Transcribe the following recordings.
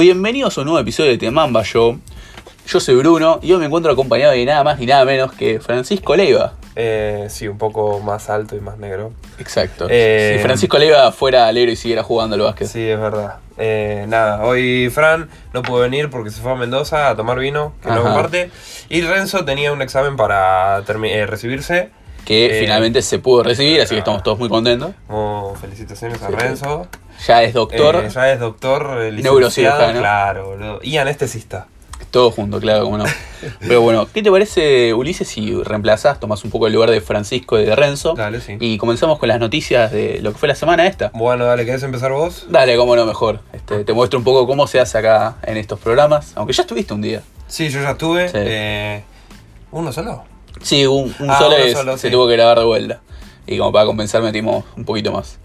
Bienvenidos a un nuevo episodio de Te Mamba Show. Yo soy Bruno y hoy me encuentro acompañado de nada más ni nada menos que Francisco Leiva. Eh, sí, un poco más alto y más negro. Exacto. Eh, si Francisco Leiva fuera alegre y siguiera jugando al básquet. Sí, es verdad. Eh, nada, hoy Fran no pudo venir porque se fue a Mendoza a tomar vino, que no Ajá. comparte. Y Renzo tenía un examen para recibirse. Que Eh, finalmente se pudo recibir, así que estamos todos muy contentos. Oh, felicitaciones a Sí. Renzo. Ya es doctor, Eh, ya es doctor, eh, Neurocirujano. Claro, boludo. Y anestesista. todo junto, claro, como no. Pero bueno, ¿qué te parece, Ulises, si reemplazás, tomás un poco el lugar de Francisco y de Renzo? Dale, sí. Y comenzamos con las noticias de lo que fue la semana esta. Bueno, dale, ¿querés empezar vos? Dale, cómo no, mejor. Este, te muestro un poco cómo se hace acá en estos programas, aunque ya estuviste un día. Sí, yo ya estuve. Sí. eh, ¿Uno solo? Sí, un, un Ah, solo, uno es- solo, se sí. tuvo que grabar de vuelta. Y como para compensar metimos un poquito más.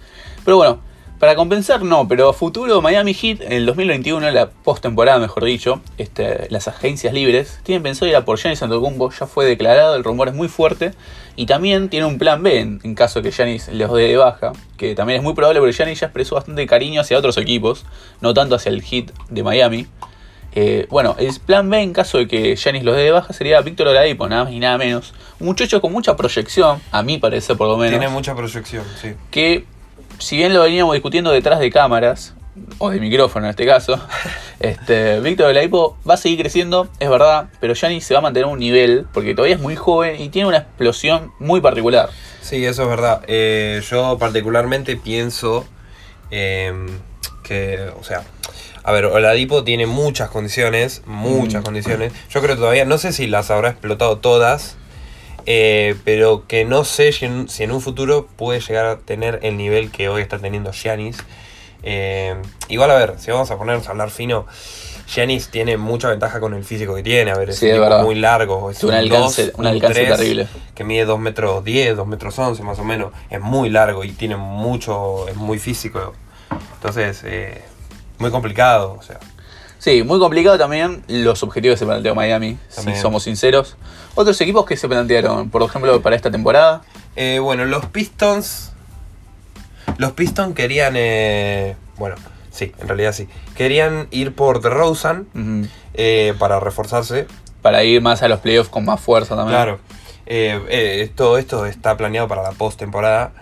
Pero bueno, para compensar no, pero a futuro Miami Heat en el 2021, la postemporada mejor dicho, este, las agencias libres, tienen pensado ir a por Giannis Antetokounmpo, ya fue declarado, el rumor es muy fuerte. Y también tiene un plan B en, en caso que Giannis los dé de baja, que también es muy probable porque Giannis ya expresó bastante cariño hacia otros equipos, no tanto hacia el Heat de Miami. Eh, bueno, el plan B en caso de que Giannis los dé de baja sería Víctor Oladipo, nada más y nada menos. Un muchacho con mucha proyección, a mí parece por lo menos. Tiene mucha proyección, sí. Que si bien lo veníamos discutiendo detrás de cámaras, o de micrófono en este caso, este, Víctor Oladipo va a seguir creciendo, es verdad, pero Giannis se va a mantener un nivel, porque todavía es muy joven y tiene una explosión muy particular. Sí, eso es verdad. Eh, yo particularmente pienso em, que, o sea, a ver, Oladipo tiene muchas condiciones, muchas Mm. condiciones. Yo creo que todavía, no sé si las habrá explotado todas, eh, pero que no sé si en, si en un futuro puede llegar a tener el nivel que hoy está teniendo Giannis. Eh, igual, a ver, si vamos a ponernos a hablar fino, Giannis tiene mucha ventaja con el físico que tiene. A ver, es Sí, un tipo muy largo. Es Tiene un alcance- un alcance 2'3", terrible. Que mide 2 metros 10, 2 metros 11 más o menos. Es muy largo y tiene mucho, es muy físico. Entonces, eh, muy complicado. O sea, Sí, muy complicado también los objetivos que se planteó Miami, También. si somos sinceros. Otros equipos que se plantearon, por ejemplo, para esta temporada. Eh, bueno, los Pistons. Los Pistons querían. eh, bueno, sí, en realidad sí. Querían ir por DeRozan eh, para reforzarse. para ir más a los playoffs con más fuerza también. Claro. Todo esto está planeado para la postemporada.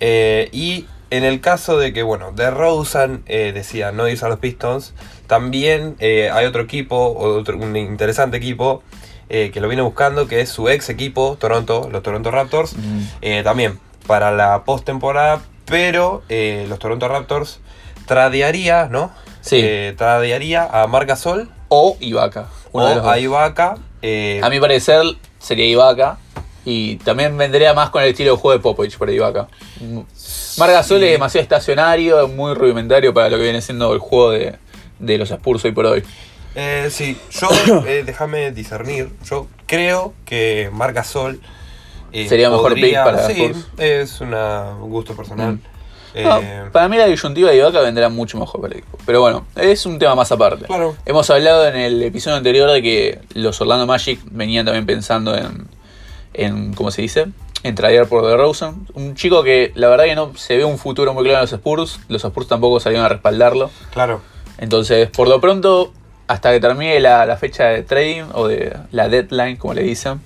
Y en el caso de que, bueno, DeRozan eh, decida no irse a los Pistons, también eh, hay otro equipo, otro, un interesante equipo. eh, que lo viene buscando, que es su ex equipo, Toronto, los Toronto Raptors. Ujú. Eh, también para la postemporada, pero eh, los Toronto Raptors tradearía, ¿no? Sí. Eh, tradearía a Marc Gasol O Ibaka. de o a Ibaka. A mi parecer sería Ibaka. Y también vendría más con el estilo de juego de Popovich por Ibaka. Margasol Sí. es demasiado estacionario, muy rudimentario para lo que viene siendo el juego de, de los Spurs hoy por hoy. eh, sí, yo, eh, déjame discernir, yo creo que Marc Gasol eh, Sería mejor pick para Sí, Spurs. es una- un gusto personal. Mm. Eh, No, para mí la disyuntiva de Ibaka vendrá mucho mejor para el equipo. Pero bueno, es un tema más aparte. Claro. Hemos hablado en el episodio anterior de que los Orlando Magic venían también pensando en, en ¿cómo se dice? En traer por DeRozan. Un chico que la verdad que no se ve un futuro muy claro en los Spurs. Los Spurs tampoco salieron a respaldarlo. Claro. Entonces, por lo pronto, hasta que termine la, la fecha de trading o de la deadline, como le dicen,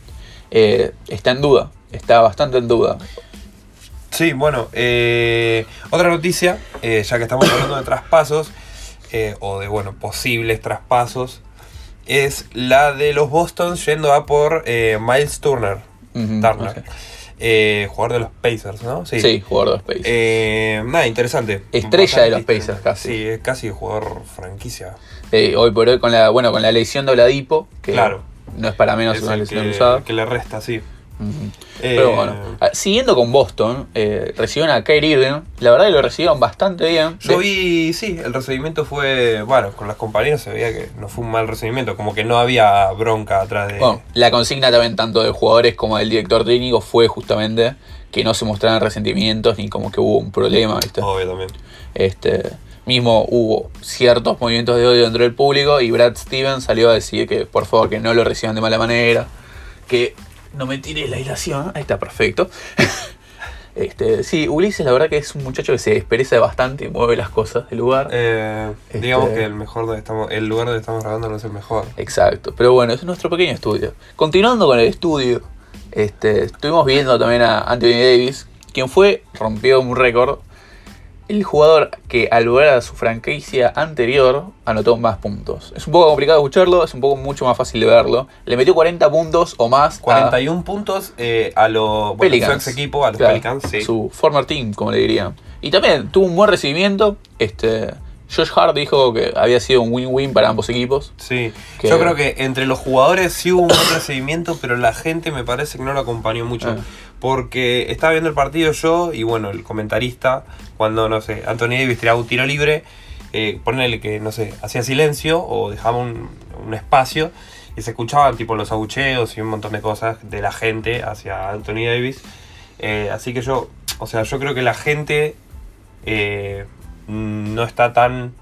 eh, está en duda. Está bastante en duda. Sí, bueno, eh, otra noticia, eh, ya que estamos hablando de traspasos, o de, bueno, posibles traspasos, es la de los Boston yendo a por Miles Turner, Turner. Eh, jugador de los Pacers, ¿no? Sí, jugador de Space. Eh, nada, interesante. Estrella de los Pacers, casi. Sí, es casi jugador franquicia. Eh, hoy por hoy con la, bueno, con la lesión de Oladipo, que Claro. no es para menos Es una lesión que, usada. que le resta, sí. Ujú. Eh, Pero bueno, ah, siguiendo con Boston, eh, recibieron a Kyrie Irving. La verdad que lo recibieron bastante bien. Yo vi, sí, el recibimiento fue, bueno, con las compañeras se veía que no fue un mal recibimiento, como que no había bronca atrás de... Bueno, la consigna también tanto de jugadores como del director técnico fue justamente que no se mostraran resentimientos ni como que hubo un problema, ¿viste? Obvio también. Este, mismo hubo ciertos movimientos de odio dentro del público y Brad Stevens salió a decir que por favor que no lo reciban de mala manera, que no me tires la ilación, ahí está perfecto. Este, sí, Ulises la verdad que es un muchacho que se despereza bastante y mueve las cosas del lugar. Eh, Este- Digamos que el mejor donde estamos, el lugar donde estamos grabando no es el mejor. Exacto, pero bueno, es nuestro pequeño estudio. Continuando con el estudio, este, estuvimos viendo también a Anthony Davis, quien fue, rompió un récord, el jugador que al volver a su franquicia anterior anotó más puntos. Es un poco complicado escucharlo, es un poco mucho más fácil de verlo. Le metió 40 puntos o más a 41 puntos eh, a los bueno, su ex equipo, a los Claro, Pelicans, sí. Su former team, como le dirían. Y también tuvo un buen recibimiento. Este, Josh Hart dijo que había sido un win-win para ambos equipos. Sí, Que- yo creo que entre los jugadores sí hubo un buen recibimiento, pero la gente me parece que no lo acompañó mucho. Ah. Porque estaba viendo el partido yo y bueno, el comentarista, cuando, no sé, Anthony Davis tiraba un tiro libre, eh, ponele que, no sé, hacía silencio o dejaba un, un espacio y se escuchaban tipo los abucheos y un montón de cosas de la gente hacia Anthony Davis. Eh, así que yo, o sea, yo creo que la gente eh, no está tan,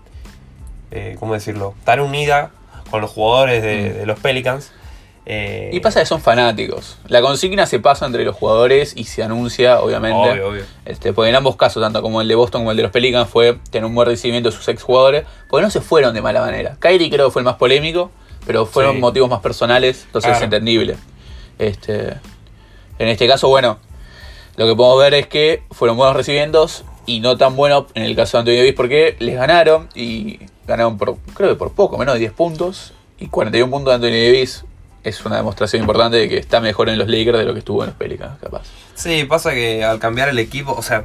eh, ¿cómo decirlo? Tan unida con los jugadores de, Mm. de los Pelicans. Eh, Y pasa que son fanáticos. La consigna se pasa entre los jugadores y se anuncia, obviamente. Obvio, obvio. Este, porque en ambos casos, tanto como el de Boston como el de los Pelicans, fue tener un buen recibimiento de sus ex jugadores, porque no se fueron de mala manera. Kyrie creo que fue el más polémico, pero fueron Sí. motivos más personales, entonces es entendible. Este, en este caso, bueno, lo que podemos ver es que fueron buenos recibimientos y no tan buenos en el caso de Anthony Davis porque les ganaron y ganaron por, creo que por poco, menos de 10 puntos. Y 41 puntos de Anthony Davis es una demostración importante de que está mejor en los Lakers de lo que estuvo en los Pelicans, capaz. Sí, pasa que al cambiar el equipo, o sea,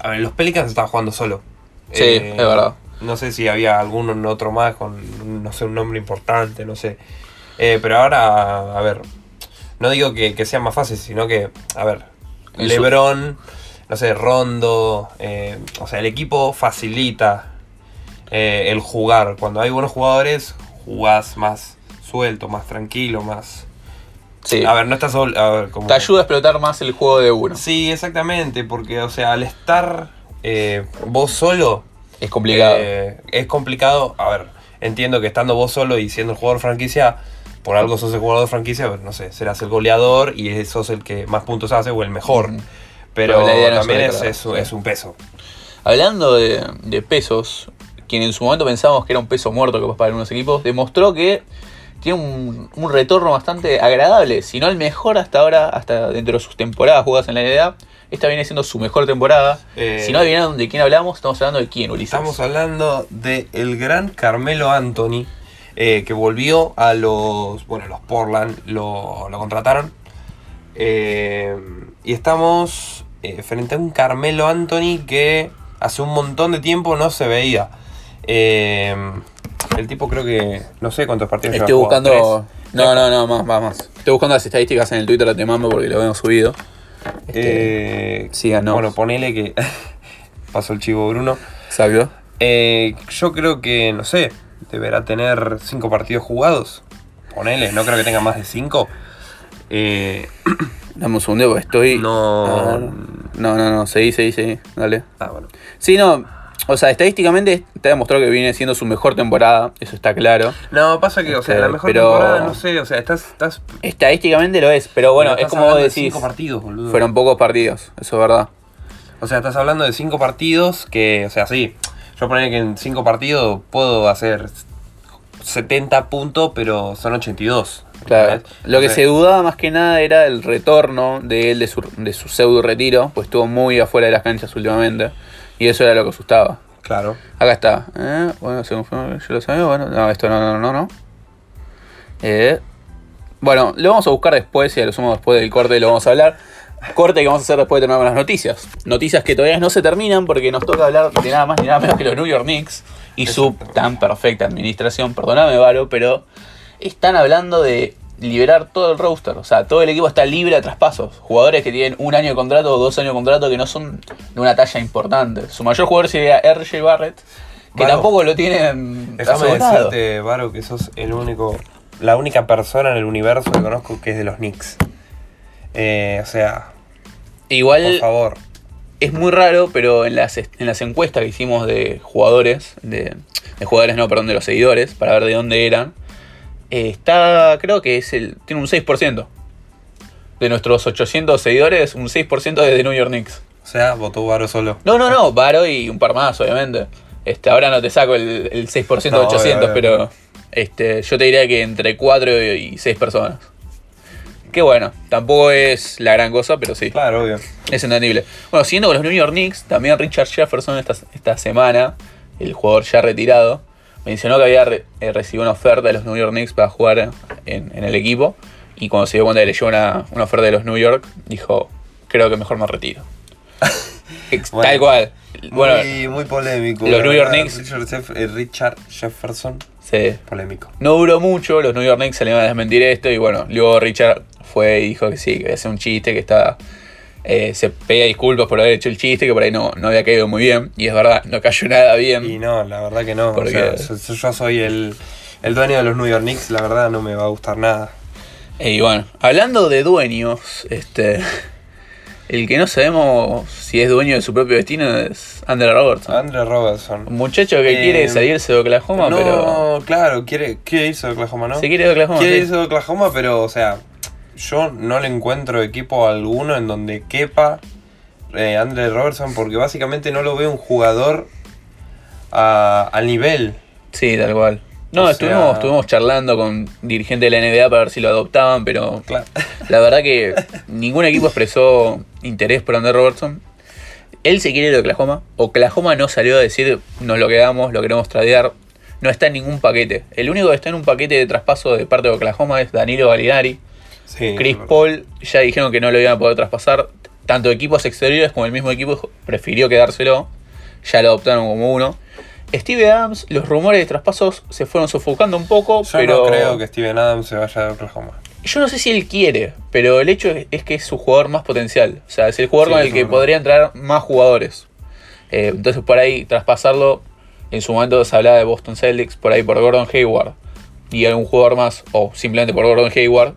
a ver, los Pelicans estaban jugando solo. Sí, es verdad. No sé si había algún otro más con, no sé, un nombre importante, no sé. Eh, pero ahora, a ver, no digo que, que sea más fácil, sino que, a ver, su- Lebron, no sé, Rondo, eh, o sea, el equipo facilita eh, el jugar. Cuando hay buenos jugadores, jugás más suelto, más tranquilo, más... Sí. A ver, no estás a ver, como... Te ayuda a explotar más el juego de uno. Sí, exactamente, porque, o sea, al estar eh, vos solo, Es complicado. es complicado. A ver, entiendo que estando vos solo y siendo el jugador franquicia, por algo sos el jugador franquicia, pero no sé, serás el goleador y sos el que más puntos hace o el mejor. Ujú. Pero, no también es, es, es un peso. Hablando de, de pesos, quien en su momento pensábamos que era un peso muerto capaz para algunos equipos, demostró que tiene un, un retorno bastante agradable, si no el mejor hasta ahora, hasta dentro de sus temporadas jugadas en la NBA. Esta viene siendo su mejor temporada. Eh, si no adivinaron de quién hablamos, estamos hablando de quién, Ulises. Estamos hablando de el gran Carmelo Anthony, eh, que volvió a los. Bueno, los Portland lo, lo contrataron. Eh, y estamos eh, frente a un Carmelo Anthony que hace un montón de tiempo no se veía. Eh, el tipo creo que. No sé cuántos partidos Estoy jugado, buscando. No, no, no, más, más, más. Estoy buscando las estadísticas en el Twitter de Mamba porque lo hemos subido. Este, Eh, síganos. bueno, ponele que. pasó el chivo Bruno. Exacto. Eh, yo creo que, no sé, deberá tener cinco partidos jugados. Ponele, no creo que tenga más de cinco. Eh, Dame un segundo, porque estoy. No. A ver. No, no, no, seguí, seguí, seguí. Dale. ah, bueno. Sí, no. O sea, estadísticamente te ha demostrado que viene siendo su mejor temporada, eso está claro. No, pasa que, o sea, Este, la mejor pero- temporada, no sé, o sea, estás. estás Estadísticamente lo es, pero bueno, pero es como vos hablando de decís. cinco partidos, boludo. Fueron pocos partidos, eso es verdad. O sea, estás hablando de cinco partidos que, o sea, sí. Yo ponía que en cinco partidos puedo hacer 70 puntos, pero son 82. Claro. Lo que Entonces, se dudaba más que nada era el retorno de él de su, de su pseudo retiro, pues estuvo muy afuera de las canchas últimamente. Y eso era lo que asustaba. Claro. Acá está. ¿eh? Bueno, según yo lo sabía. Bueno, no, esto no, no, no, no. Eh, bueno, lo vamos a buscar después y a lo sumo después del corte lo vamos a hablar. Corte que vamos a hacer después de terminar con las noticias. Noticias que todavía no se terminan porque nos toca hablar de nada más ni nada menos que los New York Knicks y su tan perfecta administración. Perdóname, Varo, pero están hablando de liberar todo el roster. O sea, todo el equipo está libre a traspasos. Jugadores que tienen un año de contrato o dos años de contrato que no son de una talla importante. Su mayor jugador sería RJ Barrett, que Varo, tampoco lo tienen Déjame decirte, Varo, que sos el único, la única persona en el universo que conozco que es de los Knicks. Eh, o sea, por Igual favor. Es muy raro, pero en las, en las encuestas que hicimos de jugadores, de, de jugadores no, perdón, de los seguidores, para ver de dónde eran, eh, está, creo que es el, tiene un 6%. De nuestros 800 seguidores, un 6% es de New York Knicks. O sea, votó Varo solo. No, no, no, Varo y un par más, obviamente. Este, ahora no te saco el, el 6% de No, 800, obvio, obvio. pero este, yo te diría que entre 4 y 6 personas. Que bueno, tampoco es la gran cosa, pero sí, Claro, obvio. es entendible. Bueno, siguiendo con los New York Knicks, también Richard Jefferson esta, esta semana, el jugador ya retirado, mencionó que había re- eh, recibido una oferta de los New York Knicks para jugar en, en el equipo. Y cuando se dio cuenta que le llegó una, una oferta de los New York, dijo, creo que mejor me retiro. Bueno. Tal cual. Bueno, muy, muy polémico. los New York. Knicks- Richard, Jeff- eh, Richard Jefferson, sí. polémico. No duró mucho, los New York Knicks salieron a desmentir esto y bueno, luego Richard fue y dijo que sí, que había sido un chiste, que estaba... eh, se pedía disculpas por haber hecho el chiste, que por ahí no, no había caído muy bien. Y es verdad, no cayó nada bien. Y no, la verdad que no. O Porque- sea, yo soy el, el dueño de los New York Knicks, la verdad no me va a gustar nada. Y bueno, hablando de dueños, este... El que no sabemos si es dueño de su propio destino es Andrew Robertson. Andre Robertson. Un muchacho que Eh, quiere salirse de Oklahoma, no, pero... claro, quiere, quiere irse de Oklahoma, ¿no? Se quiere de Oklahoma. Quiere sí. irse de Oklahoma, pero, o sea, yo no le encuentro equipo alguno en donde quepa eh, Andre Robertson, porque básicamente no lo veo un jugador a- al nivel. Sí, tal cual. No, O estuvimos, sea- estuvimos charlando con dirigentes de la NBA para ver si lo adoptaban, pero Claro. la verdad que ningún equipo expresó interés por André Robertson. Él se quiere ir de Oklahoma. Oklahoma no salió a decir nos lo quedamos, lo queremos tradear. No está en ningún paquete. El único que está en un paquete de traspaso de parte de Oklahoma es Danilo Gallinari. Sí, Chris. Paul ya dijeron que no lo iban a poder traspasar. Tanto equipos exteriores como el mismo equipo prefirió quedárselo. Ya lo adoptaron como uno. Steve Adams, los rumores de traspasos se fueron sofocando un poco, Yo pero no creo que Steven Adams se vaya de Oklahoma. yo no sé si él quiere, pero el hecho es, que es su jugador más potencial. O sea, es el jugador Sí, con el que podría entrar más jugadores. Eh, entonces por ahí traspasarlo, en su momento se hablaba de Boston Celtics, por ahí por Gordon Hayward y algún jugador más, o simplemente por Gordon Hayward,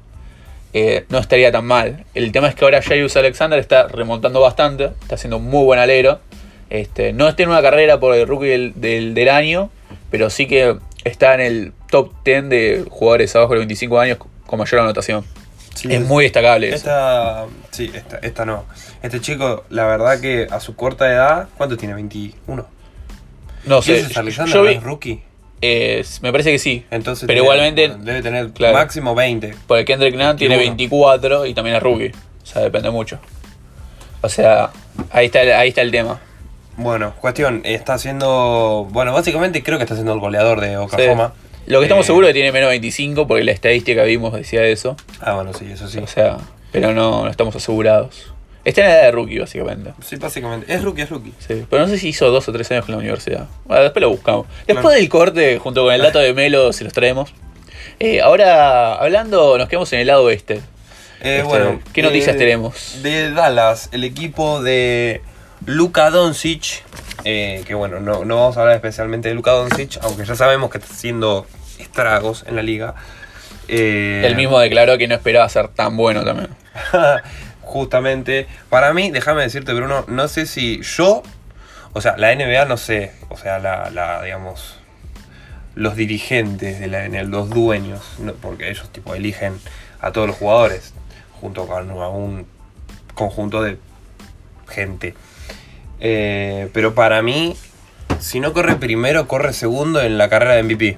eh, no estaría tan mal. El tema es que ahora Jairus Alexander está remontando bastante, está haciendo un muy buen alero. Este, no está en una carrera por el rookie del, del- del año, pero sí que está en el top 10 de jugadores abajo de los 25 años con mayor anotación. Sí, es muy destacable eso. Esta, sí, esta, esta no. Este chico, la verdad que a su corta edad, ¿cuánto tiene? 21. No ¿Y sé, ese yo, yo vi, es rookie? Eh, me parece que sí. Entonces Pero tiene- igualmente- debe tener claro. máximo 20. Porque Kendrick Nunn tiene 21. 24 y también es rookie. O sea, depende mucho. O sea, ahí está, el- ahí está el tema. Bueno, cuestión, está haciendo. Bueno, básicamente creo que está siendo el goleador de Oklahoma. Lo que estamos Eh, seguros es que tiene menos 25 porque la estadística que vimos decía eso. Ah, bueno, sí, eso sí. O sea, pero no, no estamos asegurados. Está en la edad de rookie, básicamente. Sí, básicamente. Es rookie, es rookie. Sí, pero no sé si hizo dos o tres años con la universidad. Bueno, después lo buscamos. Después Claro. del corte, junto con el dato de Melo, se los traemos. Eh, ahora, hablando, nos quedamos en el lado. Eh, Este, bueno, ¿qué noticias tenemos? De Dallas, el equipo de Luka Doncic. eh, que bueno, no, no vamos a hablar especialmente de Luka Doncic, aunque ya sabemos que está haciendo estragos en la liga. Él mismo declaró que no esperaba ser tan bueno también. Justamente, para mí, déjame decirte, Bruno, no sé si yo, o sea, la NBA no sé, o sea, la, digamos, los dirigentes de la NBA, los dueños, porque ellos tipo eligen a todos los jugadores, junto con un conjunto de gente. Eh, pero para mí, si no corre primero, corre segundo en la carrera de MVP.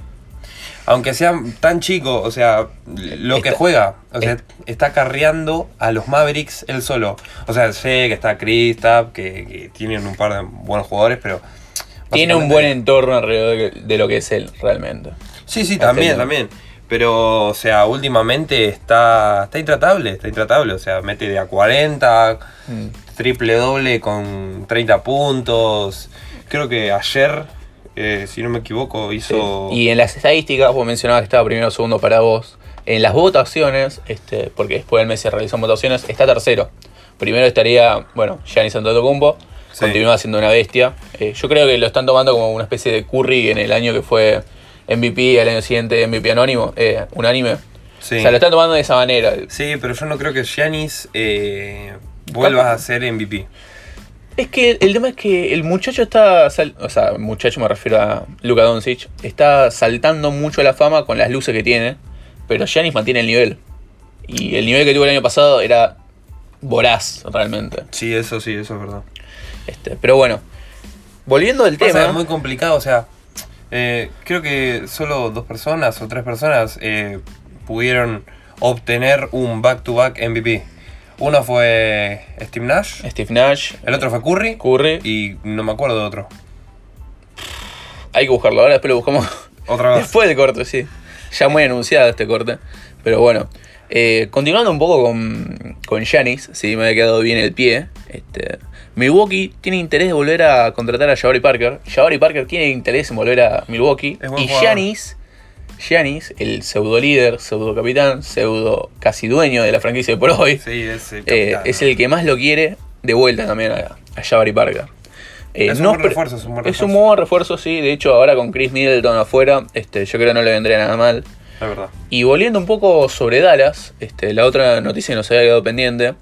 Aunque sea tan chico, o sea, lo que juega, o sea, es- está carreando a los Mavericks él solo. O sea, sé que está Kristaps, que, que tienen un par de buenos jugadores, pero... Tiene un buen entorno alrededor de, lo que es él, realmente. Sí, sí, también, también. Pero, o sea, últimamente está, está intratable, está intratable. O sea, mete de a 40, Mm. triple doble con 30 puntos. Creo que ayer, eh, si no me equivoco, hizo... Y en las estadísticas, vos mencionabas que estaba primero o segundo para vos. En las votaciones, este, porque después del mes se realizan votaciones, está tercero. Primero estaría, bueno, Giannis Antetokounmpo, Sí. continúa siendo una bestia. Eh, yo creo que lo están tomando como una especie de Curry en el año que fue MVP, al año siguiente MVP anónimo, eh, unánime. Sí. O sea, lo están tomando de esa manera. Sí, pero yo no creo que Giannis eh, vuelva a ser MVP. Es que el tema es que el muchacho está, sal- o sea, el muchacho me refiero a Luka Doncic, está saltando mucho a la fama con las luces que tiene, pero Giannis mantiene el nivel. Y el nivel que tuvo el año pasado era voraz realmente. Sí, eso sí, eso es verdad. Este, pero bueno, volviendo al tema. es muy complicado, o sea, eh, creo que solo dos personas o tres personas eh, pudieron obtener un back-to-back MVP. Uno fue Steve Nash, Steve Nash, el otro fue Curry Curry. y no me acuerdo de otro. Hay que buscarlo ahora, después lo buscamos Otra vez. después del corte, sí. Ya muy anunciado este corte. Pero bueno, eh, continuando un poco con, con Giannis, si me había quedado bien el pie. Este, Milwaukee tiene interés de volver a contratar a Jabari Parker. Jabari Parker tiene interés en volver a Milwaukee. Y. Giannis, Giannis, el pseudo líder, pseudo capitán, pseudo casi dueño de la franquicia de por hoy, Sí, es el, eh, es el que más lo quiere de vuelta también a, a Jabari Parker. Eh, Es un no buen refuerzo, es un buen Es un refuerzo. muy buen refuerzo, sí. De hecho, ahora con Chris Middleton afuera, este, yo creo que no le vendría nada mal. Verdad. Y volviendo un poco sobre Dallas, este, la otra noticia que nos había quedado pendiente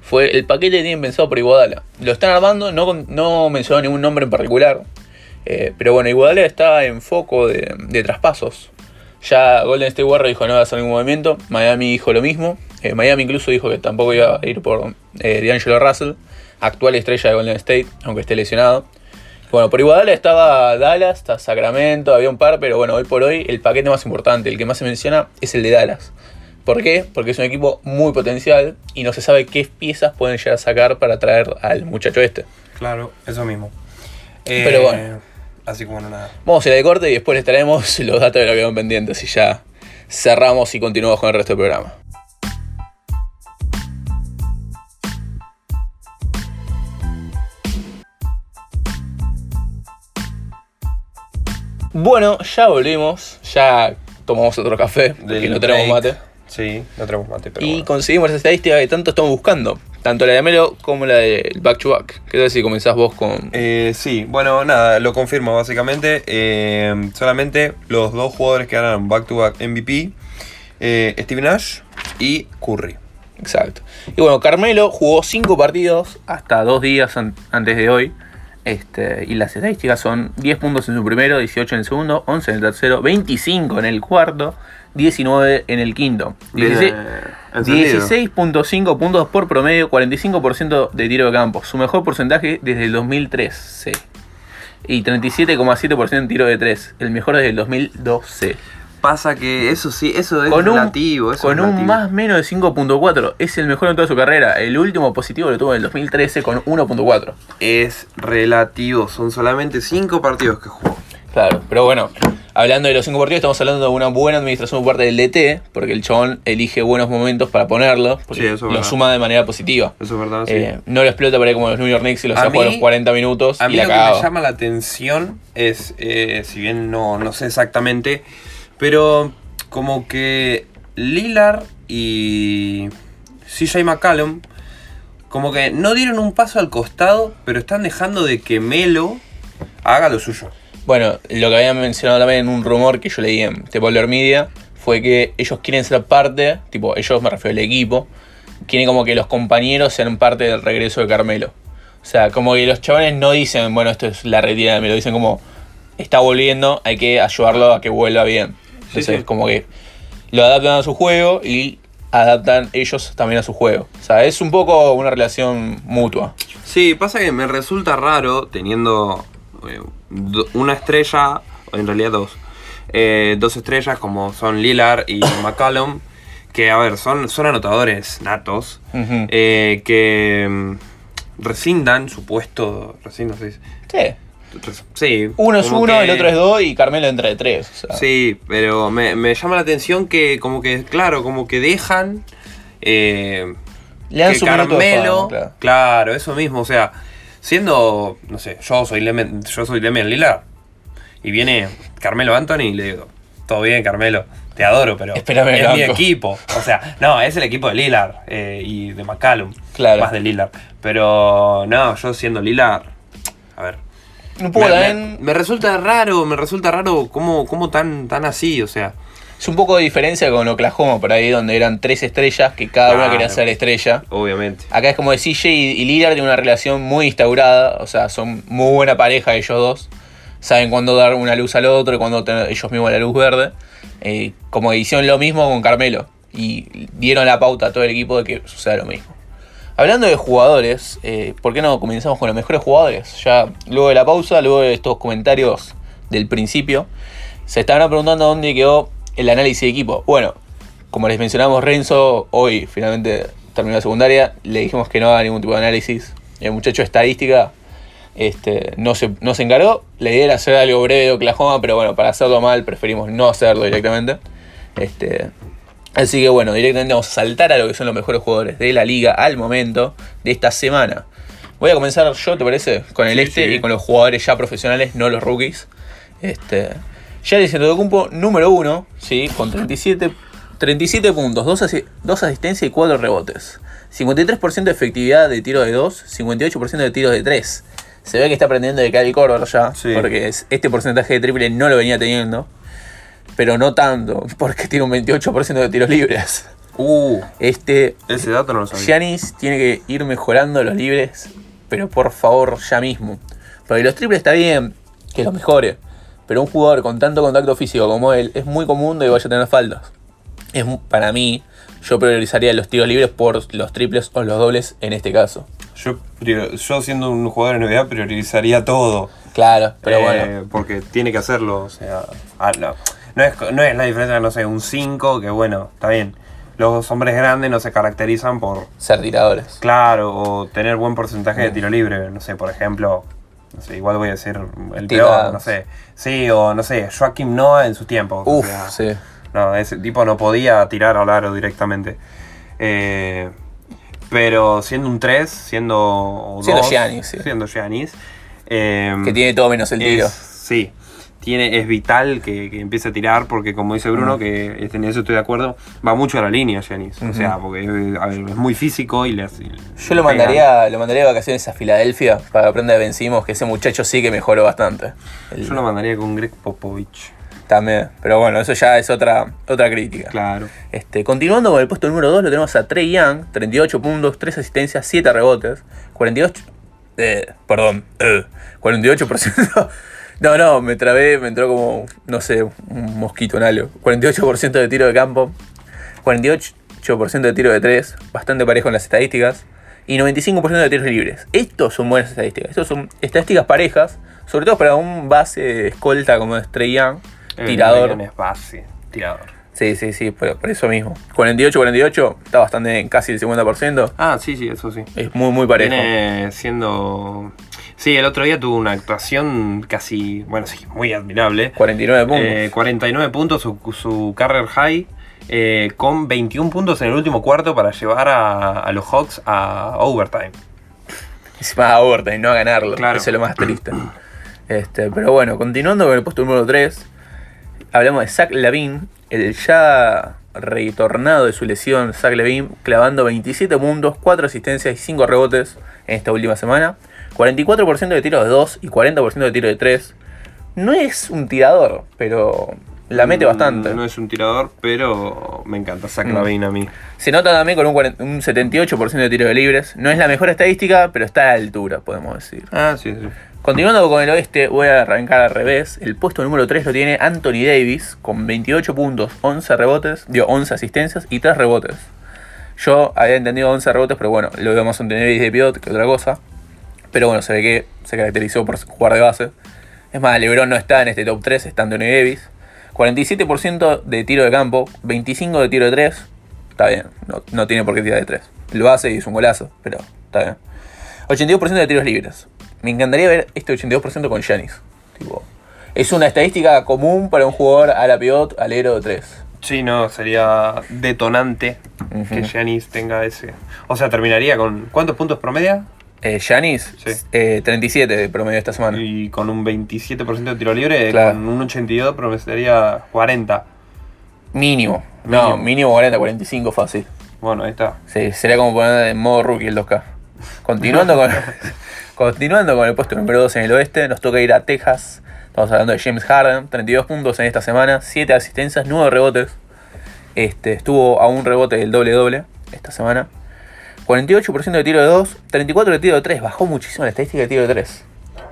fue el paquete que tienen pensado por Iguadala. Lo están armando, no, no mencionó ningún nombre en particular. eh, pero bueno, Iguadala está en foco de, de traspasos. Ya Golden State Warriors dijo no va a hacer ningún movimiento. Miami dijo lo mismo. eh, Miami incluso dijo que tampoco iba a ir por eh, D'Angelo Russell, actual estrella de Golden State, aunque esté lesionado. Bueno, por Iguadala estaba Dallas, está Sacramento, había un par, pero bueno, hoy por hoy el paquete más importante, el que más se menciona, es el de Dallas. ¿Por qué? Porque es un equipo muy potencial y no se sabe qué piezas pueden llegar a sacar para traer al muchacho este. Claro, eso mismo. Eh, Pero bueno. Así como no nada. Vamos a ir al corte y después les traemos los datos de lo que quedan pendientes y ya cerramos y continuamos con el resto del programa. Bueno, ya volvimos, ya tomamos otro café, porque Del no tenemos break. mate. Sí, no tenemos mate, pero y bueno. conseguimos esa estadística que tanto estamos buscando, tanto la de Melo como la del back to back. ¿Qué tal si comenzás vos con... Eh, sí, bueno, nada, lo confirmo básicamente. Eh, solamente los dos jugadores que ganaron back-to-back MVP, eh, Steve Nash y Curry. Exacto. Y bueno, Carmelo jugó 5 partidos hasta dos días an- antes de hoy. Este, y las estadísticas son 10 puntos en su primero, 18 en el segundo, 11 en el tercero, 25 en el cuarto, 19 en el quinto. 16 16.5 puntos por promedio, 45% de tiro de campo. Su mejor porcentaje desde el 2013. Y 37,7% en tiro de 3. El mejor desde el 2012. Pasa que eso sí, eso es Con un, relativo. eso con es un relativo. más menos de 5.4. Es el mejor en toda su carrera. El último positivo lo tuvo en el 2013 con 1.4. Es relativo, son solamente 5 partidos que jugó. Claro, pero bueno, hablando de los 5 partidos, estamos hablando de una buena administración por parte del DT, porque el chabón elige buenos momentos para ponerlo, porque Sí, eso es lo suma de manera positiva. Eso es verdad, sí. Eh, no lo explota para ir como los New York Knicks y lo saca a mí- los 40 minutos A y mí la lo que me llama la atención es, eh, si bien no, no sé exactamente, pero como que Lillard y CJ McCallum como que no dieron un paso al costado, pero están dejando de que Melo haga lo suyo. Bueno, lo que habían mencionado también en un rumor que yo leí en The Polar Media fue que ellos quieren ser parte, tipo, ellos me refiero al equipo, quieren como que los compañeros sean parte del regreso de Carmelo. O sea, como que los chavales no dicen, bueno, esto es la retirada de Melo, dicen como, está volviendo, hay que ayudarlo a que vuelva bien. Entonces, sí. como que lo adaptan a su juego y adaptan ellos también a su juego. O sea, es un poco una relación mutua. Sí, pasa que me resulta raro teniendo do- una estrella, en realidad dos, eh, dos estrellas como son Lillard y McCallum, que a ver, son, son anotadores natos, eh, que mm, rescindan su puesto, rescindan. Sí. Res- Sí. Uno es uno, que- el otro es dos y Carmelo entra de tres. o sea. Sí, pero me, me llama la atención que como que, claro, como que dejan... eh, Le dan que su Carmelo, fama, claro. claro. eso mismo, o sea, siendo, no sé, yo soy Lemen, yo soy Lillard y viene Carmelo Anthony y le digo, todo bien Carmelo, te adoro, pero Espérame es mi banco". equipo, o sea, no, es el equipo de Lillard eh, y de McCallum, Claro. más de Lillard, pero no, yo siendo Lillard, a ver. Me, también. me- me resulta raro, me resulta raro cómo, cómo tan, tan así, o sea. Es un poco de diferencia con Oklahoma, por ahí donde eran tres estrellas que cada una quería ser estrella. Obviamente. Acá es como de CJ y Lillard tienen una relación muy instaurada, o sea, son muy buena pareja ellos dos. Saben cuándo dar una luz al otro y cuándo tener ellos mismos la luz verde. Eh, como hicieron lo mismo con Carmelo. Y dieron la pauta a todo el equipo de que suceda lo mismo. Hablando de jugadores, eh, ¿por qué no comenzamos con los mejores jugadores? Ya luego de la pausa, luego de estos comentarios del principio, se estaban preguntando dónde quedó el análisis de equipo. Bueno, como les mencionamos, Renzo hoy finalmente terminó la secundaria, le dijimos que no haga ningún tipo de análisis. El muchacho de estadística este, no, se, no se encargó. La idea era hacer algo breve de Oklahoma, pero bueno, para hacerlo mal preferimos no hacerlo directamente. Este, así que bueno, directamente vamos a saltar a lo que son los mejores jugadores de la liga al momento de esta semana. Voy a comenzar yo, ¿te parece? Con el Sí, este sí. y con los jugadores ya profesionales, no los rookies. Este, Giannis Antetokounmpo, número uno, ¿sí? con 37, 37 puntos, 2, asistencias y 4 rebotes. 53% de efectividad de tiro de 2, 58% de tiro de 3. Se ve que está aprendiendo de Cali Corver ya, Sí. porque es- este porcentaje de triple no lo venía teniendo. Pero no tanto, porque tiene un 28% de tiros libres. Uh, Este ese dato no lo sabía. Giannis tiene que ir mejorando los libres, pero por favor, ya mismo. Porque los triples está bien, que los mejore. Pero un jugador con tanto contacto físico como él es muy común de que vaya a tener faltas. Es, para mí, yo priorizaría los tiros libres por los triples o los dobles en este caso. Yo, yo siendo un jugador de NBA priorizaría todo. Claro, pero Eh, bueno. Porque tiene que hacerlo. O sea, ah, no, no es, no es la diferencia, no sé, un 5, que bueno, está bien. Los hombres grandes no se caracterizan por, Ser tiradores. claro, o tener buen porcentaje Mm. de tiro libre. No sé, por ejemplo, no sé, igual voy a decir el peor, no sé. Sí, o no sé, Joaquim Noah en sus tiempos. o Uf, sea, sí. No, ese tipo no podía tirar al aro directamente. Eh, pero siendo un 3, siendo. Siendo Giannis, sí. Siendo Giannis. eh, Que tiene todo menos el tiro. es- sí. Tiene, es vital que, que empiece a tirar porque, como dice Bruno, Mm. que este, en eso estoy de acuerdo, va mucho a la línea Giannis. O sea, porque a ver, es muy físico y le hace- Yo lo mandaría, lo mandaría de vacaciones a Filadelfia para aprender de Ben Simmons, que ese muchacho sí que mejoró bastante. El-. Yo lo mandaría con Greg Popovich. También. Pero bueno, eso ya es otra, otra crítica. Claro. Este, continuando con el puesto número 2, lo tenemos a Trey Young, 38 puntos, 3 asistencias, 7 rebotes, 48. Eh, perdón, eh, 48%. No, no, me trabé, me entró como, no sé, un mosquito en algo. 48% de tiro de campo, 48% de tiro de 3, bastante parejo en las estadísticas, y 95% de tiros libres. Estos son buenas estadísticas, estos son estadísticas parejas, sobre todo para un base escolta como es Trey Young, Eh, tirador. Es base, tirador. Sí, sí, sí, por, por eso mismo. 48-48, está bastante bien, casi el 50%. Ah, sí, sí, eso sí. Es muy, muy parejo. Viene siendo. Sí, el otro día tuvo una actuación casi, bueno, sí, muy admirable. 49 puntos. Eh, 49 puntos, su, su career high, eh, con 21 puntos en el último cuarto para llevar a, a los Hawks a overtime. Encima a overtime, no a ganarlo. Claro. Eso es lo más triste. Este, pero bueno, continuando con el puesto número 3, hablamos de Zach Lavin, el ya retornado de su lesión, Zach Lavin, clavando 27 puntos, 4 asistencias y 5 rebotes en esta última semana. 44% de tiros de 2 y 40% de tiro de 3. No es un tirador, pero la mete Mm, bastante. No es un tirador, pero me encanta Zach Mm. A mí. Se nota también con un, 40 un 78% de tiros de libres. No es la mejor estadística, pero está a la altura, podemos decir. Ah, sí, sí. Continuando con el oeste, voy a arrancar al revés. El puesto número 3 lo tiene Anthony Davis con 28 puntos, 11 rebotes, dio 11 asistencias y 3 rebotes. Yo había entendido 11 rebotes, pero bueno, lo veo más Anthony Davis de pivot que otra cosa. Pero bueno, se ve que se caracterizó por jugar de base. Es más, LeBron no está en este top 3, está Anthony Davis. 47% de tiro de campo, 25% de tiro de 3. Está bien, no, no tiene por qué tirar de 3. Lo hace y es un golazo, pero está bien. 82% de tiros libres. Me encantaría ver este 82% con Giannis. Tipo, es una estadística común para un jugador a la pivot, alero de 3. Sí, no, sería detonante que Giannis tenga ese. O sea, terminaría con. ¿Cuántos puntos promedia? Eh, Giannis, Sí. eh, 37 de promedio esta semana. Y con un 27% de tiro libre, Claro. con un 82 promediaría 40. Mínimo. No, Mínimo. mínimo 40, 45 fácil. Bueno, ahí está. Sí, sería como poner en modo rookie el 2K. Continuando con, continuando con el puesto número 2 en el oeste, nos toca ir a Texas. Estamos hablando de James Harden, 32 puntos en esta semana, 7 asistencias, 9 rebotes. Este, estuvo a un rebote del doble-doble esta semana. 48% de tiro de 2, 34% de tiro de 3. Bajó muchísimo la estadística de tiro de 3.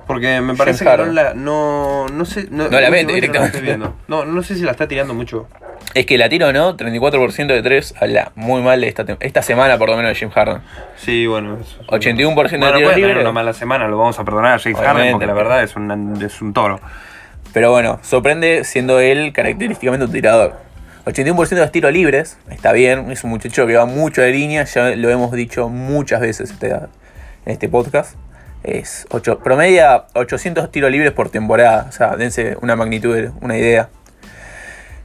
Porque me parece James que no Harden. la. No, no sé. No, No la mete directamente. viendo. No, no sé si la está tirando mucho. Es que la tiro no, 34% de 3, habla muy mal de esta, esta semana por lo menos de Jim Harden. Sí, bueno. es- 81% de Bueno, tiros puede tener una mala semana, lo vamos a perdonar a James Harden Obviamente. porque la verdad es un, es un toro. Pero bueno, sorprende siendo él característicamente un tirador. 81% de los tiros libres, está bien, es un muchacho que va mucho de línea, ya lo hemos dicho muchas veces este- en este podcast. Es ocho, promedia 800 tiros libres por temporada, o sea, dense una magnitud, una idea.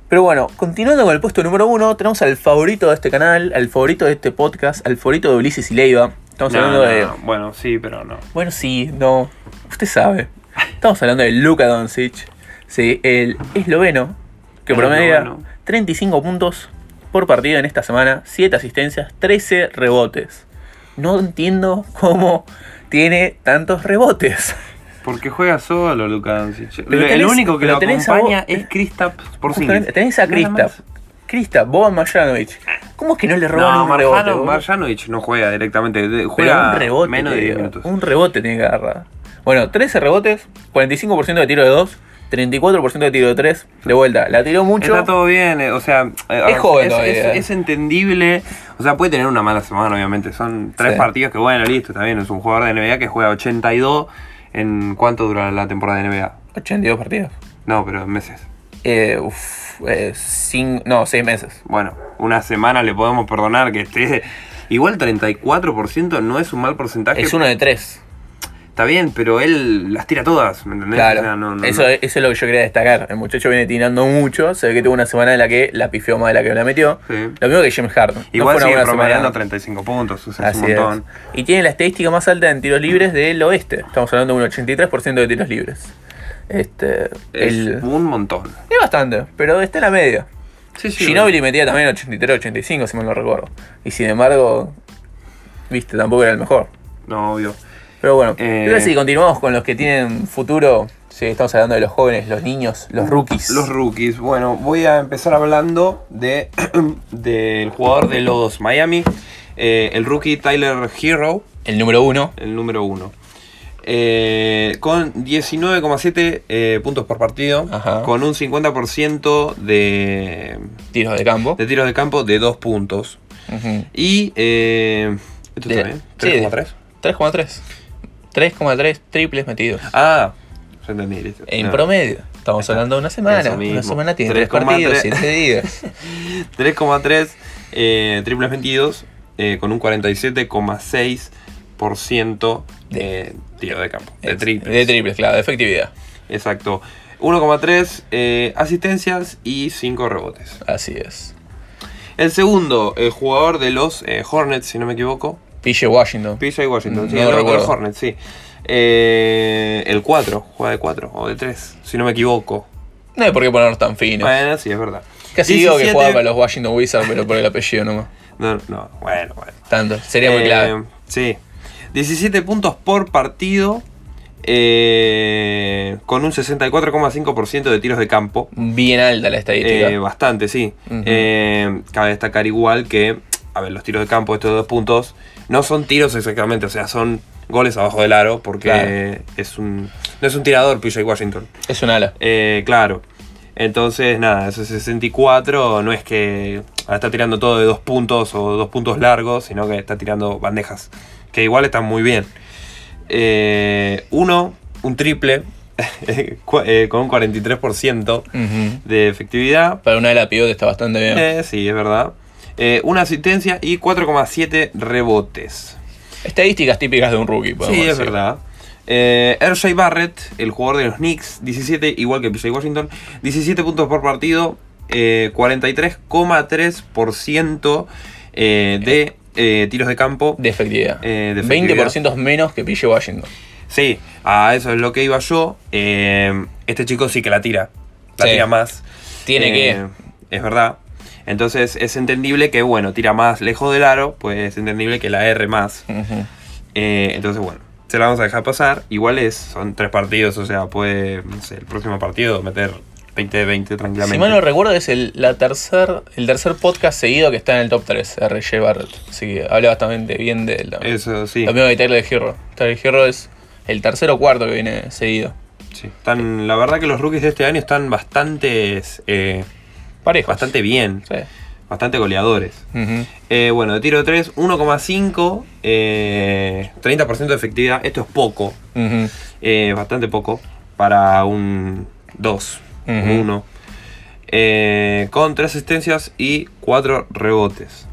Pero bueno, continuando con el puesto número uno, tenemos al favorito de este canal, al favorito de este podcast, al favorito de Ulises y Leiva. Estamos No, hablando no, de... no. Bueno, sí, pero no. Bueno, sí, no. Usted sabe. Estamos hablando de Luka Doncic. Sí, el esloveno que El promedia esloveno. 35 puntos por partido en esta semana, 7 asistencias, 13 rebotes. No entiendo cómo tiene tantos rebotes. Porque juega solo Luka Doncic. El único que lo acompaña es Kristaps por Tenés a Kristaps. Kristaps, Boban Marjanovic. ¿Cómo es que no le roban No, un rebote? Marjano, boludo? Marjanovic no juega directamente, juega un rebote. menos de te 10 digo. minutos. Un rebote tiene que agarrar. Bueno, 13 rebotes, 45% de tiro de 2, 34% de tiro de 3. De vuelta, la tiró mucho. Está todo bien, eh, o sea, eh, Es joven es, todavía. es- es entendible. O sea, puede tener una mala semana, obviamente. Son tres Sí. partidos que, bueno, listo, está bien. Es un jugador de NBA que juega 82. ¿En cuánto dura la temporada de NBA? 82 partidos. No, pero en meses. Eh, uf, eh, cin- no, 6 meses. Bueno, una semana le podemos perdonar que esté. Igual 34% no es un mal porcentaje. Es uno de 3. Está bien, pero él las tira todas, ¿me entendés? Claro. O sea, no- no- eso, no. Eso es lo que yo quería destacar. El muchacho viene tirando mucho. Se ve que tuvo una semana en la que la pifió más de la que la metió. Sí. Lo mismo que James Harden. Igual sigue promediando semana. 35 puntos, o sea, es Así un es. montón. Y tiene la estadística más alta en tiros libres del oeste. Estamos hablando de un 83% de tiros libres. Este, Es el- un montón. es bastante, pero está en la media. Sí, sí. Ginobili metía también 83-85, si mal no recuerdo. Y sin embargo, viste, tampoco era el mejor. No, obvio. Pero bueno, Eh, que si continuamos con los que tienen futuro, sí, estamos hablando de los jóvenes, los niños, los rookies. Los rookies. Bueno, voy a empezar hablando de del jugador de los Miami, eh, el rookie Tyler Hero, El número uno, el número uno. Eh, con 19,7 eh, puntos por partido, Ajá. con un 50% de, tiros de campo. de tiros de campo de 2 puntos. Y... Eh, ¿Esto De- está bien? sí, de- 3,3. 3,3. 3,3 triples metidos. Ah, ya entendí. listo. En No. promedio. Estamos hablando de una semana. Una semana tiene 3 3,3. partidos, 7 días. 3,3 eh, triples metidos eh, con un 47,6% de tiro de campo. De triples. De triples, claro, de efectividad. Exacto. 1,3 eh, asistencias y 5 rebotes. Así es. El segundo, el jugador de los eh, Hornets, si no me equivoco. PJ Washington. PJ Washington, sí, No el, lo de recuerdo. los Hornets, sí. Eh, el 4, juega de 4 o de 3, si no me equivoco. No hay por qué ponernos tan finos. Bueno, sí, es verdad. Casi digo que 17 jugaba para los Washington Wizards, pero por el apellido nomás. No, no, bueno, bueno. Tanto. Sería muy Eh, clave. Sí. 17 puntos por partido. eh, con un 64,5% de tiros de campo. Bien alta la estadística. Eh, bastante, sí. Eh, cabe destacar igual que, a ver, los tiros de campo, estos dos puntos, no son tiros exactamente, o sea, son goles abajo del aro, porque Claro. es un, no es un tirador PJ Washington. es un ala. Eh, claro. Entonces, nada, ese 64 no es que está tirando todo de dos puntos o dos puntos largos, sino que está tirando bandejas, que igual están muy bien. Eh, uno, un triple, eh, con un 43% Ujú. de efectividad. Para una de la pivote está bastante bien. Eh, sí, es verdad. Eh, una asistencia y 4,7 rebotes. Estadísticas típicas de un rookie, podemos Sí, es verdad. Eh, RJ Barrett, el jugador de los Knicks, 17, igual que PJ Washington, 17 puntos por partido, eh, 43,3% eh, de eh, tiros de campo. De efectividad. Eh, de efectividad. 20% menos que PJ Washington. Sí, a eso es lo que iba yo. Este chico sí que la tira. La Sí. tira más. Tiene que. Es verdad. Entonces es entendible que, bueno, tira más lejos del aro, pues es entendible que la R más. Eh, entonces, bueno, se la vamos a dejar pasar. Igual es, son tres partidos, o sea, puede, no sé, el próximo partido meter 20 de 20 tranquilamente. Si mal no recuerdo, es el, la tercer, el tercer podcast seguido que está en el top 3, RJ Barrett. Así que habla bastante bien de él también. Eso, sí. Lo mismo que Tyler Hero. Tyler Hero es el tercer o cuarto que viene seguido. sí. Están, la verdad que los rookies de este año están bastantes, eh, Parejos. bastante bien, Sí. bastante goleadores. Ujú. Eh, bueno, de tiro 3, 1,5, eh, 30% de efectividad. Esto es poco, Ujú. eh, bastante poco para un 2, un Ujú. 1. Eh, con 3 asistencias y 4 rebotes.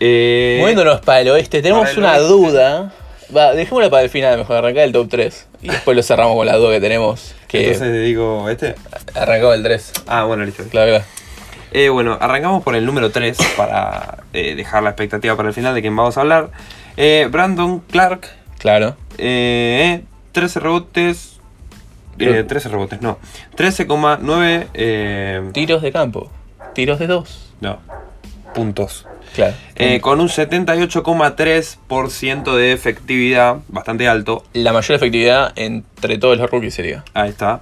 Eh, Moviéndonos para el oeste, tenemos el una oeste. duda. Va, dejémosla para el final, mejor arrancar el top 3. Y después lo cerramos con la duda que tenemos. Que Entonces digo, ¿este? arrancó el 3. Ah, bueno, listo. Claro, claro. Eh, bueno, arrancamos por el número 3 para eh, dejar la expectativa para el final de quién vamos a hablar. Eh, Brandon Clark, Claro. eh, 13 rebotes. eh, Creo- 13 rebotes, no. 13,9 eh, Tiros de campo. Tiros de 2. no, puntos. Claro. Eh, con un 78,3% de efectividad, bastante alto. la mayor efectividad entre todos los rookies sería. Ahí está.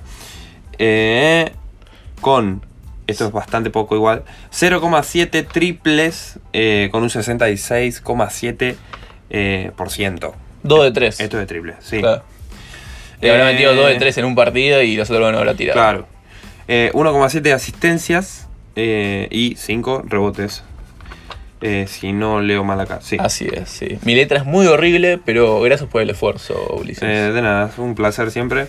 Eh, con, esto es bastante poco igual, 0,7 triples eh, con un 66,7%. Eh, por ciento. 2 de 3. Esto es de triple, sí. Claro. Le habrá Eh, metido 2 de 3 en un partido y los otros no habrá tirado. Claro. Eh, 1,7 asistencias eh, y 5 rebotes. Eh, si no leo mal acá, sí. Así es, sí. Mi letra es muy horrible, pero gracias por el esfuerzo, Ulises. Eh, de nada, es un placer siempre.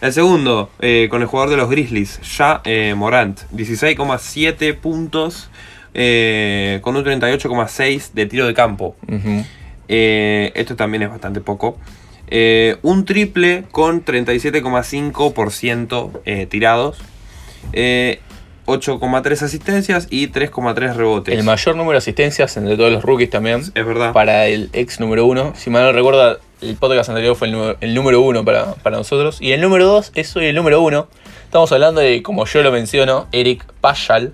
El segundo, eh, con el jugador de los Grizzlies, ya Morant, 16,7 puntos con un 38,6 de tiro de campo. Esto también es bastante poco. Un triple con 37,5% eh, tirados. Eh, 8,3 asistencias y 3,3 rebotes. El mayor número de asistencias entre todos los rookies también. Es verdad. Para el ex número 1. Si mal no recuerdo, el podcast anterior fue el, número- el número 1 para, para nosotros. Y el número 2 es hoy el número 1. Estamos hablando de, como yo lo menciono, Eric Paschal.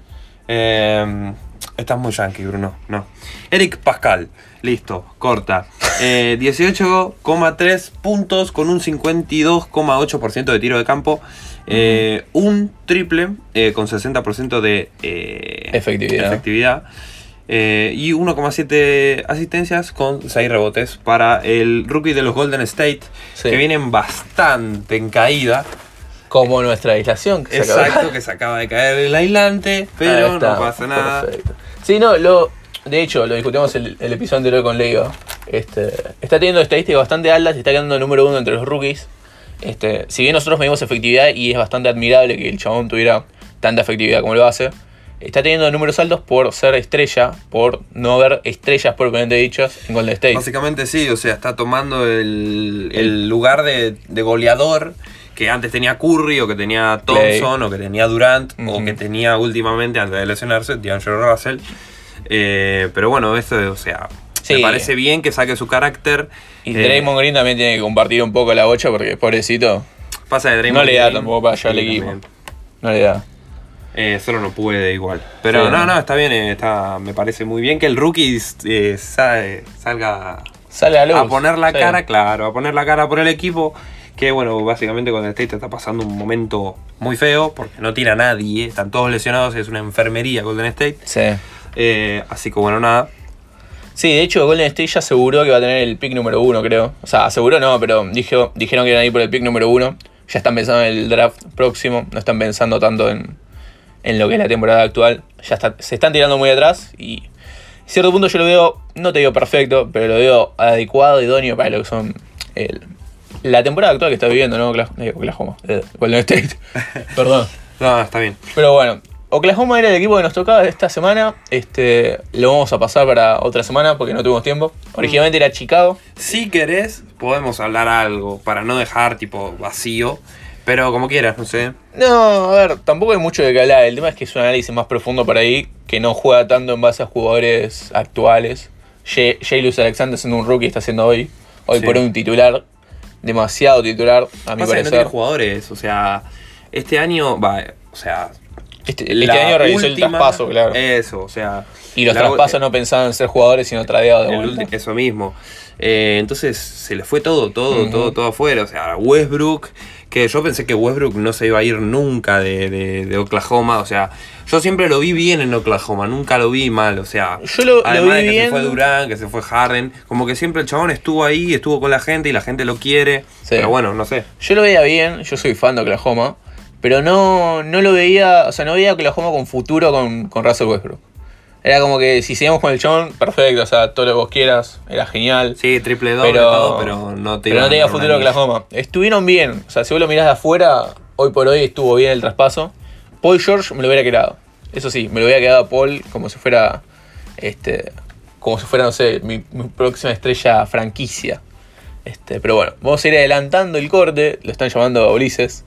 Eh, estás muy yankee, Bruno. No. Eric Pascal. Listo, corta. Eh, 18,3 puntos con un 52,8% de tiro de campo. Eh, un triple eh, con 60% de eh, Efectividad. efectividad. Eh, y 1,7 asistencias con 6 rebotes para el rookie de los Golden State, Sí. que vienen bastante en caída. Como nuestra aislación. que se acaba- Exacto, que se acaba de caer el aislante, pero está, no pasa nada. Perfecto. Sí, no, lo, de hecho, lo discutimos el, el episodio anterior con Leiva. Este, está teniendo estadísticas bastante altas y está quedando número uno entre los rookies. Este, si bien nosotros medimos efectividad y es bastante admirable que el chabón tuviera tanta efectividad como lo hace, está teniendo números altos por ser estrella, por no haber estrellas propiamente dichas en Golden State. Básicamente sí, o sea, está tomando el, el lugar de, de goleador que antes tenía Curry, o que tenía Thompson, o que tenía Durant, o que tenía últimamente, antes de lesionarse, D'Angelo Russell. Eh, pero bueno, esto, o sea, Sí. me parece bien que saque su carácter. Y Eh, Draymond Green también tiene que compartir un poco la bocha porque pobrecito Pasa de Draymond no le da Green. tampoco para llevar al equipo. también. no le da. Eh, solo no puede igual. Pero Sí, no, no. está bien, eh, está, me parece muy bien que el rookie eh, sa- eh, salga Sale a luz. a poner la Sí. cara, claro, a poner la cara por el equipo. Que bueno, básicamente con el State está pasando un momento muy feo porque no tiene a nadie, están todos lesionados, es una enfermería Golden State. Sí. Eh, así que bueno, nada. Sí, de hecho Golden State ya aseguró que va a tener el pick número uno, creo. O sea, aseguró no, pero dijo, dijeron que iban a ir por el pick número uno. Ya están pensando en el draft próximo, no están pensando tanto en, en lo que es la temporada actual. Ya está- se están tirando muy atrás y a cierto punto yo lo veo, no te digo perfecto, pero lo veo adecuado, idóneo para lo que son el- la temporada actual que está viviendo, ¿no? Ocla- eh, Oklahoma, eh, Golden State. Perdón. No, está bien. Pero bueno, Oklahoma era el equipo que nos tocaba esta semana. Este, lo vamos a pasar para otra semana porque no tuvimos tiempo. Originalmente era Chicago. Si querés, podemos hablar algo para no dejar tipo vacío. Pero como quieras, no sé. No, a ver, tampoco hay mucho de que hablar. El tema es que es un análisis más profundo por ahí, que no juega tanto en base a jugadores actuales. Jay Luz Alexander siendo un rookie está haciendo hoy. Hoy Sí. por un titular. Demasiado titular, a mi Pasa que no parecer. tiene jugadores, o sea, este año, va, o sea... este este año realizó el traspaso, claro. Eso, o sea... y los la- traspasos no pensaban en ser jugadores, sino tradeados de el vuelta. ulti- eso mismo. Eh, entonces se le fue todo, todo, todo, todo afuera. O sea, Westbrook, que yo pensé que Westbrook no se iba a ir nunca de, de- de Oklahoma. O sea, yo siempre lo vi bien en Oklahoma, nunca lo vi mal. O sea, Yo lo- lo además vi de que bien. se fue Durán, que se fue Harden, como que siempre el chabón estuvo ahí, estuvo con la gente y la gente lo quiere. Sí. Pero bueno, no sé. Yo lo veía bien, yo soy fan de Oklahoma, pero no, no lo veía, o sea, no veía que Oklahoma con futuro con, con Russell Westbrook. Era como que si seguíamos con el John, perfecto, o sea, todo lo que vos quieras, era genial. Sí, triple doble, Pero- todo, pero no te Pero no tenía futuro. Oklahoma. Estuvieron bien. O sea, si vos lo mirás de afuera, hoy por hoy estuvo bien el traspaso. Paul George me lo hubiera quedado. Eso sí, me lo hubiera quedado a Paul como si fuera. Este. Como si fuera, no sé, mi, mi próxima estrella franquicia. Este, pero bueno, vamos a ir adelantando el corte. Lo están llamando a Ulises.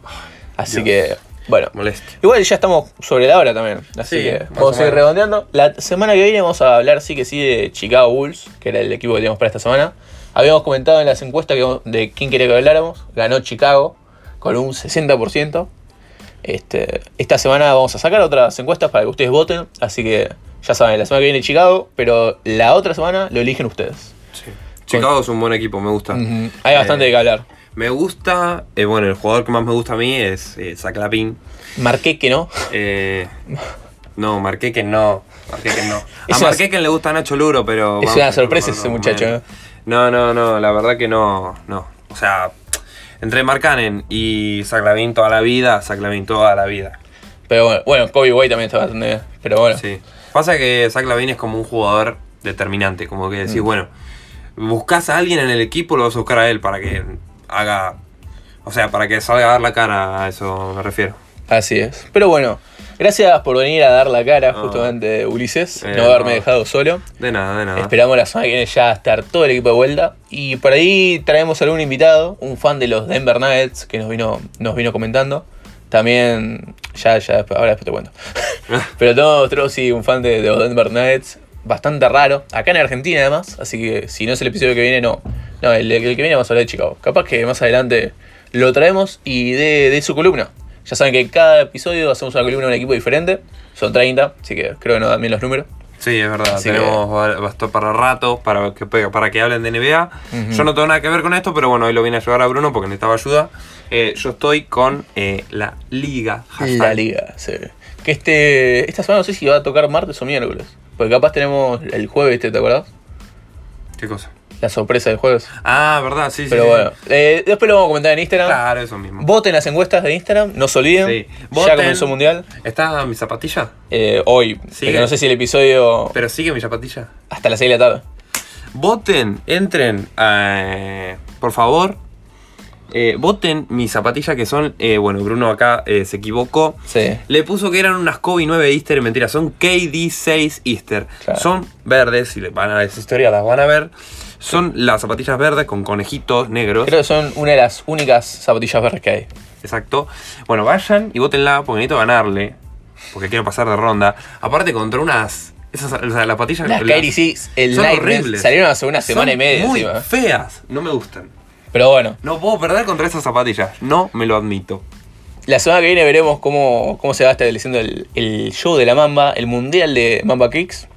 Así Dios. que, bueno. Molestia. Igual ya estamos sobre la hora también. Así Sí, que vamos a ir redondeando. La semana que viene vamos a hablar sí que sí de Chicago Bulls, que era el equipo que teníamos para esta semana. Habíamos comentado en las encuestas que, de quién quería que habláramos. Ganó Chicago con un 60%. Este, esta semana vamos a sacar otras encuestas para que ustedes voten. Así que ya saben, la semana que viene Chicago, pero la otra semana lo eligen ustedes. Chicago es un buen equipo, me gusta. Hay bastante Eh, de qué hablar. Me gusta, eh, bueno, el jugador que más me gusta a mí es eh. Marqué que no. Eh, no, marqué que no. Marqué que no. A una- Marqué que le gusta a Nacho Luro, pero. Es vamos una sorpresa no, ese no, muchacho, man. ¿eh? No, no, no, la verdad que no. No. O sea, entre Marcanen y Zach Lavin toda la vida, Zach Lavin toda la vida. Pero bueno, bueno Kobe White también está bastante bien. Pero bueno. Sí. Pasa que Zach Lavin es como un jugador determinante, como que decís, bueno, buscas a alguien en el equipo, lo vas a buscar a él para que haga. O sea, para que salga a dar la cara, a eso me refiero. Así es. Pero bueno, gracias por venir a dar la cara No. justamente, Ulises. Eh, no haberme no. dejado solo. De nada, de nada. Esperamos la semana que viene ya estar todo el equipo de vuelta. Y por ahí traemos algún invitado, un fan de los Denver Nuggets que nos vino, nos vino comentando. También, ya, ya, ahora después te cuento. Pero tenemos otro, sí, un fan de, de los Denver Nuggets, bastante raro, acá en Argentina además. Así que si no es el episodio que viene, no. No, el, el que viene vamos a hablar de Chicago. Capaz que más adelante lo traemos y de, de su columna. Ya saben que cada episodio hacemos una columna de un equipo diferente. Son 30, así que creo que nos dan bien los números. Sí, es verdad. Así Tenemos bastante para rato para que, para que hablen de NBA. Yo no tengo nada que ver con esto, pero bueno, hoy lo vine a ayudar a Bruno porque necesitaba ayuda. Eh, yo estoy con eh, la Liga. La hashtag. liga, sí. Que este, esta semana no sé si va a tocar martes o miércoles. Porque capaz tenemos el jueves, ¿te, acuerdas? ¿Qué cosa? La sorpresa del jueves. Ah, verdad, sí, sí. Pero sí. bueno, eh, después lo vamos a comentar en Instagram. Claro, eso mismo. Voten las encuestas de Instagram, no se olviden. Sí. Ya comenzó mundial. ¿Está mi zapatilla? Eh, hoy, pero no sé si el episodio Pero sigue mi zapatilla. hasta las 6 de la tarde. Voten, entren, eh, por favor. Eh, voten mi zapatilla que son, eh, bueno, Bruno acá eh, se equivocó. Sí. Le puso que eran unas Kobe 9 Easter, mentira, son KD6 Easter. Claro. Son verdes, si le van a esa historia las van a ver. Son las zapatillas verdes con conejitos negros. Creo que son una de las únicas zapatillas verdes que hay. Exacto. Bueno, vayan y votenla porque necesito ganarle. Porque quiero pasar de ronda. Aparte contra unas... Esas, o sea, las zapatillas... Las las- Kyrie Six, el son horribles. salieron hace una son semana y media. muy encima. feas. No me gustan. Pero bueno, No puedo perder contra esas zapatillas. No me lo admito. La semana que viene veremos cómo, cómo se va estableciendo el, el show de la Mamba, el mundial de Mamba Kicks.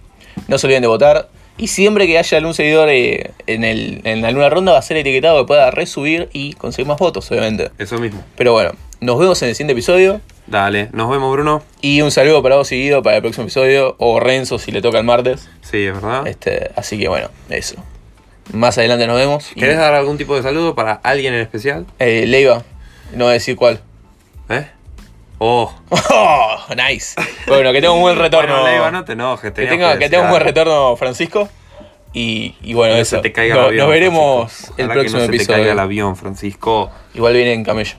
No se olviden de votar. Y siempre que haya algún seguidor eh, en, el, en alguna ronda va a ser etiquetado que pueda resubir y conseguir más votos, obviamente. Eso mismo. Pero bueno, nos vemos en el siguiente episodio. Dale, nos vemos, Bruno. Y un saludo para vos seguido para el próximo episodio. O Renzo si le toca el martes. Sí, es verdad. Este, así que bueno, eso. Más adelante nos vemos. Y, ¿Querés dar algún tipo de saludo para alguien en especial? eh, Leiva, no voy a decir cuál. ¿Eh? Oh. Oh, nice. Bueno, que tenga un buen retorno. Bueno, Leiva, no te enojes. Que tenga, que tenga un buen retorno, Francisco. Y, y bueno, Que eso. te caiga No- el avión, nos veremos Francisco. el próximo que no se te caiga el avión, Francisco. Igual viene en camello.